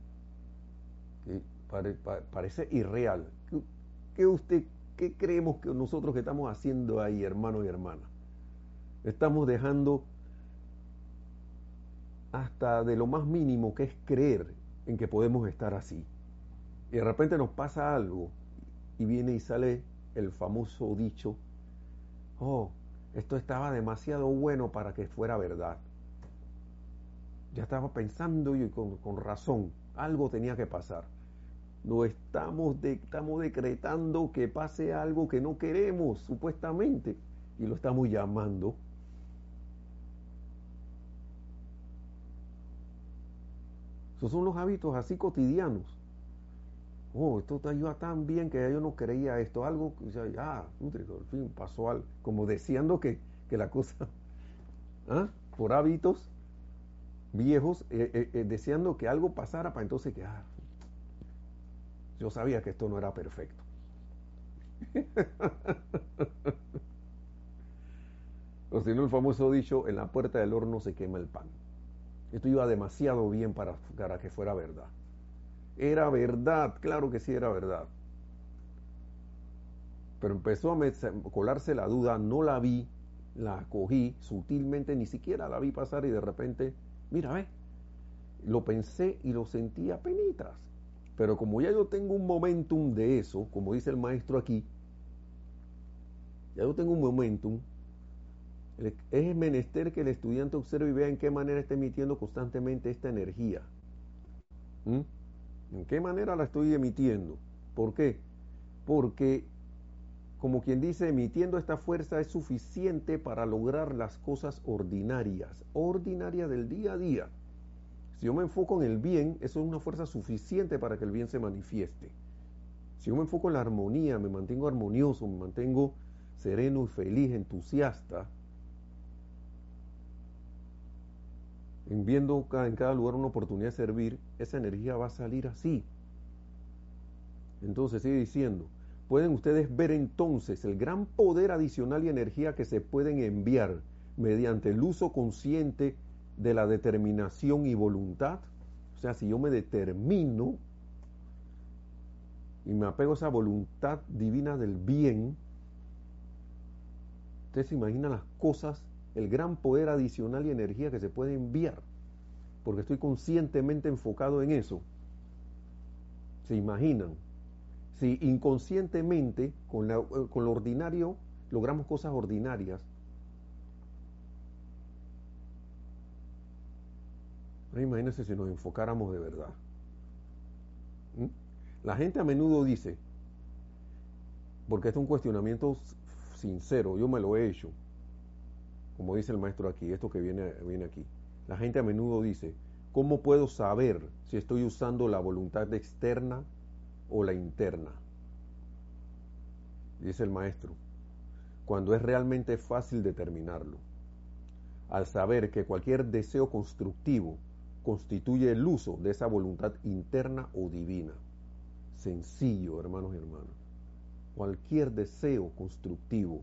Speaker 1: que parece irreal. ¿Qué, usted, qué creemos que nosotros estamos haciendo ahí, hermano y hermana? Estamos dejando hasta de lo más mínimo que es creer en que podemos estar así. Y de repente nos pasa algo y viene y sale el famoso dicho oh, esto estaba demasiado bueno para que fuera verdad. Ya estaba pensando y con, razón, algo tenía que pasar. No estamos, estamos decretando que pase algo que no queremos, supuestamente, y lo estamos llamando. Esos son los hábitos así cotidianos oh, esto te ayuda tan bien que yo no creía esto, algo, ya, ya al fin pasó algo, como deseando que, la cosa, ¿ah? por hábitos viejos, eh, eh, eh, deseando que algo pasara para entonces que, ah, yo sabía que esto no era perfecto. o si no, el famoso dicho, en la puerta del horno se quema el pan. Esto iba demasiado bien para que fuera verdad. Era verdad, claro que sí era verdad. Pero empezó a colarse la duda, no la vi, la cogí sutilmente, ni siquiera la vi pasar y de repente, mira, ve, lo pensé y lo sentí a penitas. Pero como ya yo tengo un momentum de eso, como dice el maestro aquí, ya yo tengo un momentum, es menester que el estudiante observe y vea en qué manera está emitiendo constantemente esta energía. ¿Mm? ¿En qué manera la estoy emitiendo? ¿Por qué? Porque, como quien dice, emitiendo esta fuerza es suficiente para lograr las cosas ordinarias, ordinarias del día a día. Si yo me enfoco en el bien, eso es una fuerza suficiente para que el bien se manifieste. Si yo me enfoco en la armonía, me mantengo armonioso, me mantengo sereno y feliz, entusiasta, en viendo en cada lugar una oportunidad de servir, esa energía va a salir así. Entonces sigue diciendo, pueden ustedes ver entonces el gran poder adicional y energía que se pueden enviar mediante el uso consciente de la determinación y voluntad. O sea, si yo me determino y me apego a esa voluntad divina del bien, ustedes se imaginan las cosas el gran poder adicional y energía que se puede enviar, porque estoy conscientemente enfocado en eso. ¿Se imaginan? Si inconscientemente, con, con lo ordinario, logramos cosas ordinarias, imagínense si nos enfocáramos de verdad. La gente a menudo dice, porque es un cuestionamiento sincero, yo me lo he hecho, como dice el maestro aquí, esto que viene, viene aquí. La gente a menudo dice, ¿cómo puedo saber si estoy usando la voluntad externa o la interna? Dice el maestro, cuando es realmente fácil determinarlo. Al saber que cualquier deseo constructivo constituye el uso de esa voluntad interna o divina. Sencillo, hermanos y hermanas. Cualquier deseo constructivo,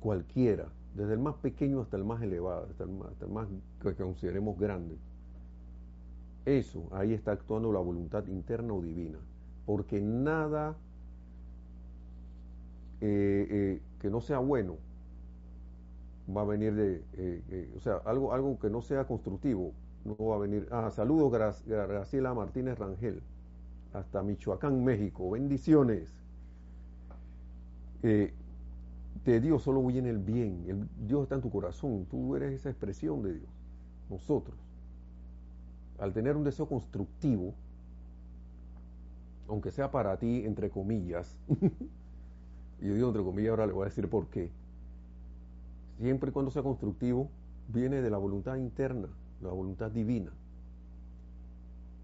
Speaker 1: cualquiera, desde el más pequeño hasta el más elevado, hasta el más, que consideremos grande. Eso, ahí está actuando la voluntad interna o divina, porque nada eh, eh, que no sea bueno va a venir de, eh, o sea, algo, algo que no sea constructivo, no va a venir. Ah, saludos Graciela Martínez Rangel, hasta Michoacán, México, bendiciones. de Dios solo viene el bien, el, Dios está en tu corazón, tú eres esa expresión de Dios, nosotros. Al tener un deseo constructivo, aunque sea para ti, entre comillas, y yo digo entre comillas, ahora le voy a decir por qué. Siempre y cuando sea constructivo, viene de la voluntad interna, la voluntad divina.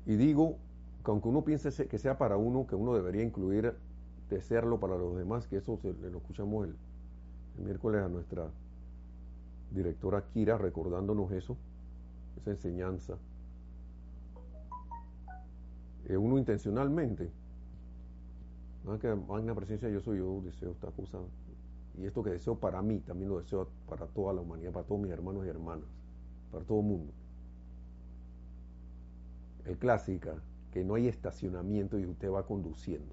Speaker 1: Y digo que aunque uno piense que sea para uno, que uno debería incluir desearlo para los demás, que eso lo escuchamos el, miércoles a nuestra directora Kira recordándonos eso, esa enseñanza. Eh, uno intencionalmente no que magna presencia yo soy, yo deseo esta cosa. Y esto que deseo para mí, también lo deseo para toda la humanidad, para todos mis hermanos y hermanas, para todo el mundo. El clásica, que no hay estacionamiento y usted va conduciendo.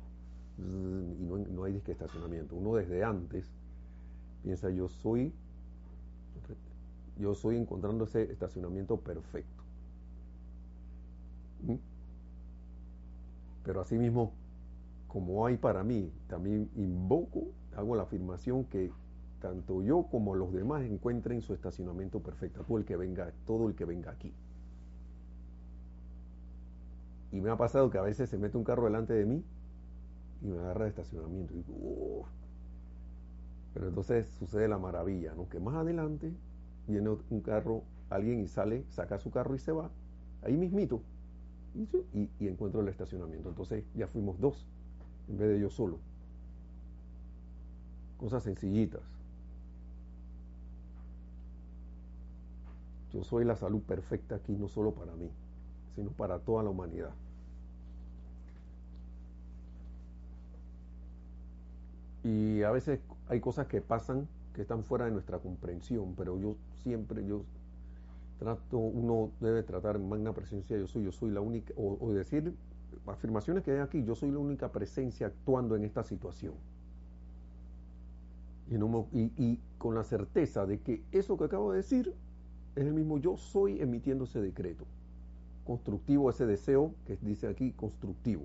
Speaker 1: Y no, no hay estacionamiento. Uno desde antes piensa, yo soy, yo soy encontrando ese estacionamiento perfecto. ¿Mm? Pero así mismo como hay para mí, también invoco, hago la afirmación que tanto yo como los demás encuentren su estacionamiento perfecto, todo el que venga, todo el que venga aquí. Y me ha pasado que a veces se mete un carro delante de mí y me agarra de estacionamiento. Y Pero entonces sucede la maravilla, ¿no? Que más adelante viene un carro, alguien y sale, saca su carro y se va, ahí mismito, y, encuentro el estacionamiento. Entonces ya fuimos dos en vez de yo solo. Cosas sencillitas. Yo soy la salud perfecta aquí, no solo para mí, sino para toda la humanidad. Y a veces hay cosas que pasan que están fuera de nuestra comprensión, pero yo siempre, yo trato, uno debe tratar magna presencia, yo soy, yo soy la única, o decir afirmaciones que hay aquí, yo soy la única presencia actuando en esta situación. Y, con la certeza de que eso que acabo de decir es el mismo yo soy emitiendo ese decreto. Constructivo, ese deseo que dice aquí, constructivo.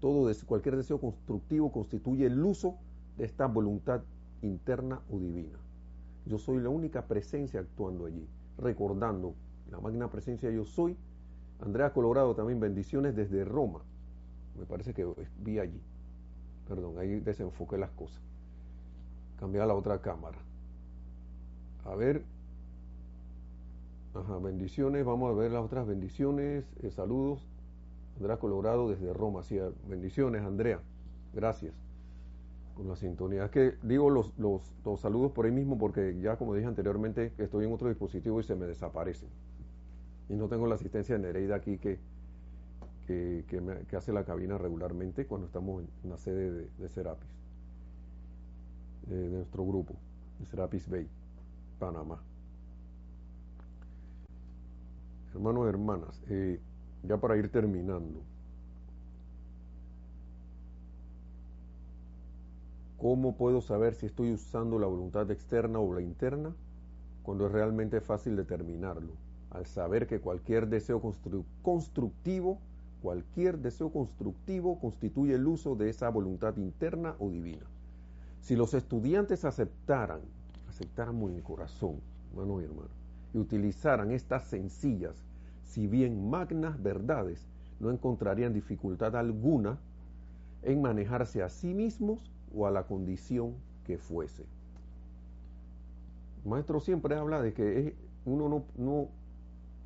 Speaker 1: Todo cualquier deseo constructivo constituye el uso de esta voluntad interna o divina. Yo soy la única presencia actuando allí, recordando la magna presencia yo soy Andrea Colorado también, bendiciones desde Roma. Me parece que vi allí. Perdón, ahí desenfoqué las cosas. Cambiar la otra cámara. A ver. Ajá, bendiciones. Vamos a ver las otras bendiciones. Eh, saludos. Andrea Colorado desde Roma. Sí, bendiciones, Andrea. Gracias por la sintonía. Es que digo los, los, los saludos por ahí mismo porque ya como dije anteriormente estoy en otro dispositivo y se me desaparecen. Y no tengo la asistencia de Nereida aquí que, que, hace la cabina regularmente cuando estamos en la sede de, Serapis, de, nuestro grupo, de Serapis Bay, Panamá. Hermanos y hermanas, eh, ya para ir terminando, ¿cómo puedo saber si estoy usando la voluntad externa o la interna? Cuando es realmente fácil determinarlo al saber que cualquier deseo constructivo, cualquier deseo constructivo constituye el uso de esa voluntad interna o divina. Si los estudiantes aceptaran, aceptaran muy en corazón, hermano y hermano, y utilizaran estas sencillas, si bien magnas verdades, no encontrarían dificultad alguna en manejarse a sí mismos o a la condición que fuese. Maestro siempre habla de que uno no, no,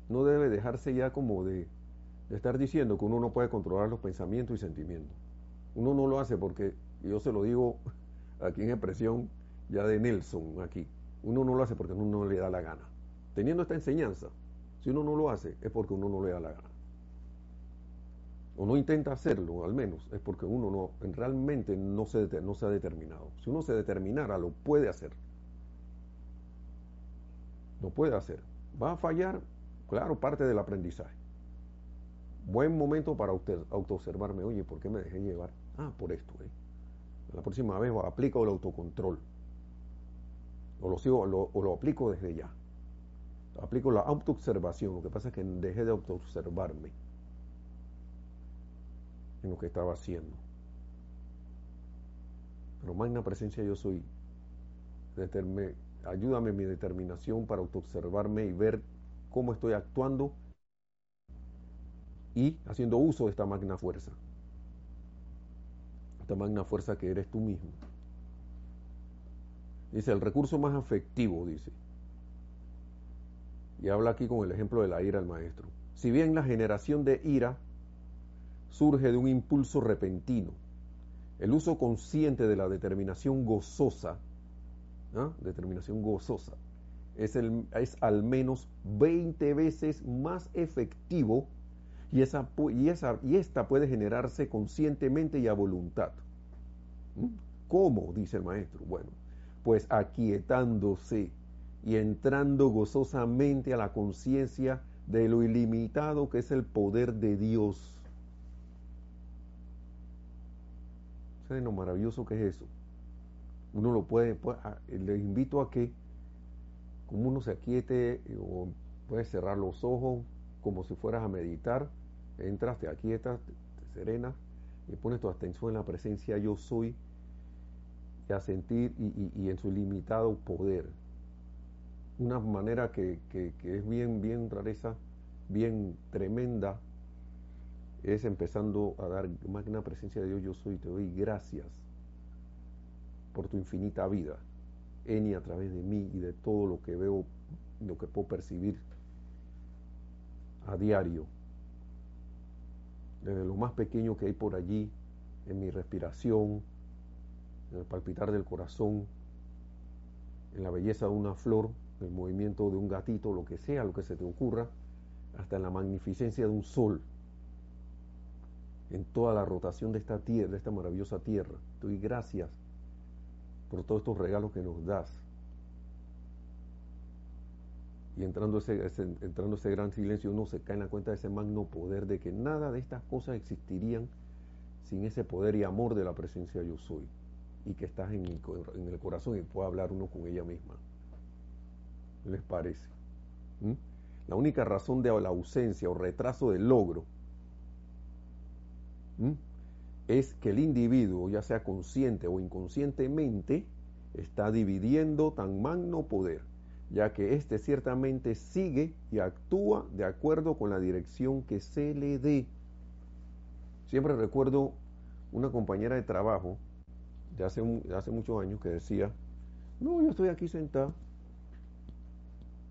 Speaker 1: no debe dejarse ya como de, de estar diciendo que uno no puede controlar los pensamientos y sentimientos. Uno no lo hace porque, yo se lo digo aquí en expresión ya de Nelson, aquí, uno no lo hace porque uno no le da la gana. Teniendo esta enseñanza, si uno no lo hace es porque uno no le da la gana. O no intenta hacerlo, al menos, es porque uno no, realmente no se, no se ha determinado. Si uno se determinara, lo puede hacer. Lo puede hacer. ¿Va a fallar? Claro, parte del aprendizaje. Buen momento para usted autoobservarme. Oye, ¿por qué me dejé llevar? Ah, por esto. ¿eh? La próxima vez aplico el autocontrol. O lo, sigo, o lo aplico desde ya. Aplico la autoobservación. Lo que pasa es que dejé de autoobservarme en lo que estaba haciendo. Pero magna presencia yo soy. ayúdame en mi determinación para autoobservarme y ver cómo estoy actuando y haciendo uso de esta magna fuerza. Esta magna fuerza que eres tú mismo. Dice, el recurso más afectivo, dice. Y habla aquí con el ejemplo de la ira al maestro. Si bien la generación de ira surge de un impulso repentino, el uso consciente de la determinación gozosa, ¿ah? determinación gozosa, es, al menos 20 veces más efectivo y esta puede generarse conscientemente y a voluntad. ¿Mm? ¿Cómo? dice el maestro. Bueno, pues aquietándose y entrando gozosamente a la conciencia de lo ilimitado que es el poder de Dios. ¿Saben lo maravilloso que es eso? Uno lo puede, les invito a que, como uno se aquiete o puedes cerrar los ojos como si fueras a meditar, entras, te aquietas, te serenas y pones tu atención en la presencia yo soy y a sentir y, en su limitado poder. Una manera que, es bien, bien rareza, bien tremenda, es empezando a dar magna presencia de Dios yo soy, te doy gracias por tu infinita vida en y a través de mí y de todo lo que veo, lo que puedo percibir a diario. Desde lo más pequeño que hay por allí, en mi respiración, en el palpitar del corazón, en la belleza de una flor, en el movimiento de un gatito, lo que sea, lo que se te ocurra, hasta en la magnificencia de un sol, en toda la rotación de esta tierra, de esta maravillosa tierra. Te doy gracias por todos estos regalos que nos das y entrando ese, entrando ese gran silencio uno se cae en la cuenta de ese magno poder de que nada de estas cosas existirían sin ese poder y amor de la presencia yo soy y que estás en el, en el corazón y puede hablar uno con ella misma. ¿Les parece? ¿Mm? La única razón de la ausencia o retraso del logro Es que el individuo, ya sea consciente o inconscientemente, está dividiendo tan magno poder ya que éste ciertamente sigue y actúa de acuerdo con la dirección que se le dé. Siempre recuerdo una compañera de trabajo de hace, hace muchos años que decía, no, yo estoy aquí sentada,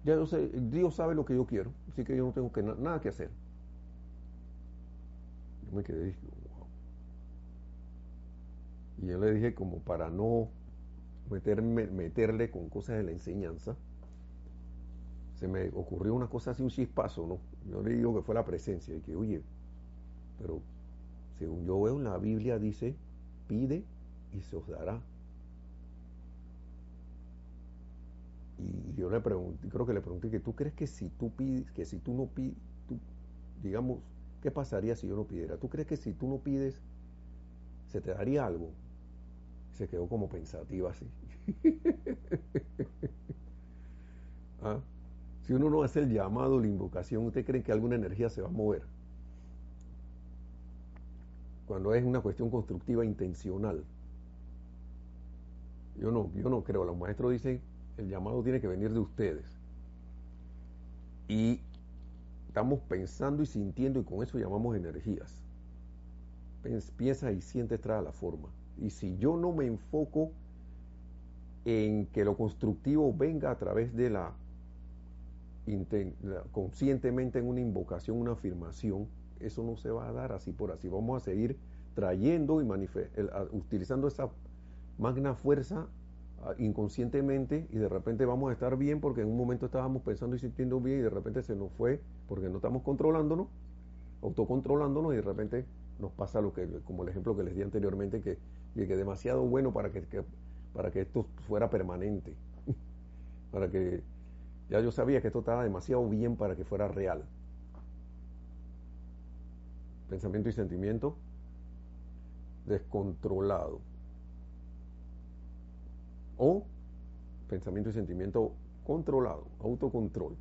Speaker 1: ya yo sé, Dios sabe lo que yo quiero, así que yo no tengo nada que hacer. Me quedé y wow. Y yo le dije como para no meterme, meterle con cosas de la enseñanza, se me ocurrió una cosa así, un chispazo, ¿no? Yo le digo que fue la presencia, y que, oye, pero según yo veo en la Biblia dice, pide y se os dará. Y yo le pregunté, creo que le pregunté que tú crees que si tú pides, que si tú no pides, digamos, ¿qué pasaría si yo no pidiera? ¿Tú crees que si tú no pides, se te daría algo? Se quedó como pensativa así. ¿Ah? Si uno no hace el llamado, la invocación, ¿usted cree que alguna energía se va a mover? Cuando es una cuestión constructiva intencional. Yo no, yo no creo. Los maestros dicen, el llamado tiene que venir de ustedes. Y estamos pensando y sintiendo y con eso llamamos energías. Piensa y siente trae la forma. Y si yo no me enfoco en que lo constructivo venga a través de la, conscientemente en una invocación, una afirmación, eso no se va a dar así por así. Vamos a seguir trayendo y utilizando esa magna fuerza inconscientemente y de repente vamos a estar bien porque en un momento estábamos pensando y sintiendo bien y de repente se nos fue porque no estamos controlándonos, autocontrolándonos y de repente nos pasa lo que, como el ejemplo que les di anteriormente, que, que demasiado bueno para que, para que esto fuera permanente, para que ya yo sabía que esto estaba demasiado bien para que fuera real. Pensamiento y sentimiento descontrolado. O pensamiento y sentimiento controlado, autocontrol,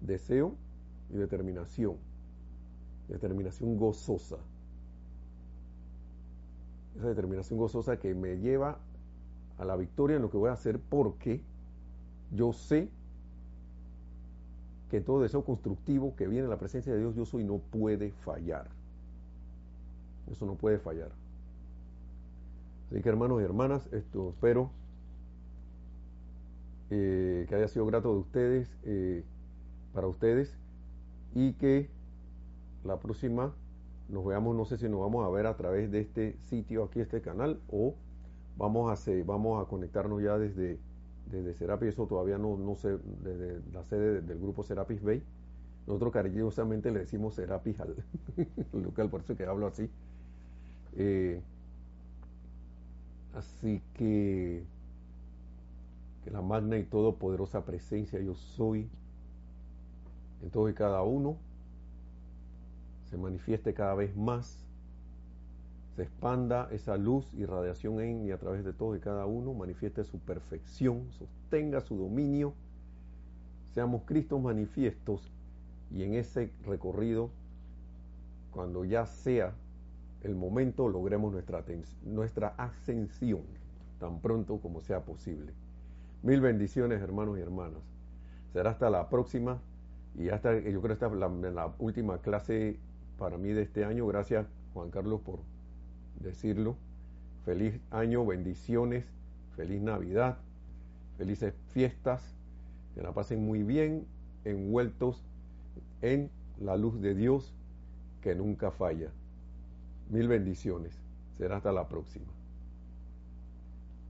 Speaker 1: deseo y determinación, determinación gozosa. Esa determinación gozosa que me lleva a la victoria en lo que voy a hacer porque yo sé que todo deseo constructivo que viene en la presencia de Dios yo soy no puede fallar. Eso no puede fallar. Así que hermanos y hermanas, esto espero eh, que haya sido grato de ustedes, eh, para ustedes, y que la próxima nos veamos, no sé si nos vamos a ver a través de este sitio aquí, este canal, o vamos a, hacer, vamos a conectarnos ya desde, desde Serapis, eso todavía no, no sé, desde la sede del grupo Serapis Bay. Nosotros cariñosamente le decimos Serapis al, local, por eso que hablo así. Eh, así que que la magna y todopoderosa presencia yo soy en todo y cada uno se manifieste cada vez más, se expanda esa luz y radiación en y a través de todo y cada uno, manifieste su perfección, sostenga su dominio, seamos Cristos manifiestos y en ese recorrido, cuando ya sea el momento, logremos nuestra, nuestra ascensión tan pronto como sea posible. Mil bendiciones, hermanos y hermanas. Será hasta la próxima y hasta, yo creo esta es la, última clase para mí de este año. Gracias, Juan Carlos, por decirlo. Feliz año, bendiciones, feliz Navidad, felices fiestas, que la pasen muy bien, envueltos en la luz de Dios que nunca falla. Mil bendiciones. Será hasta la próxima.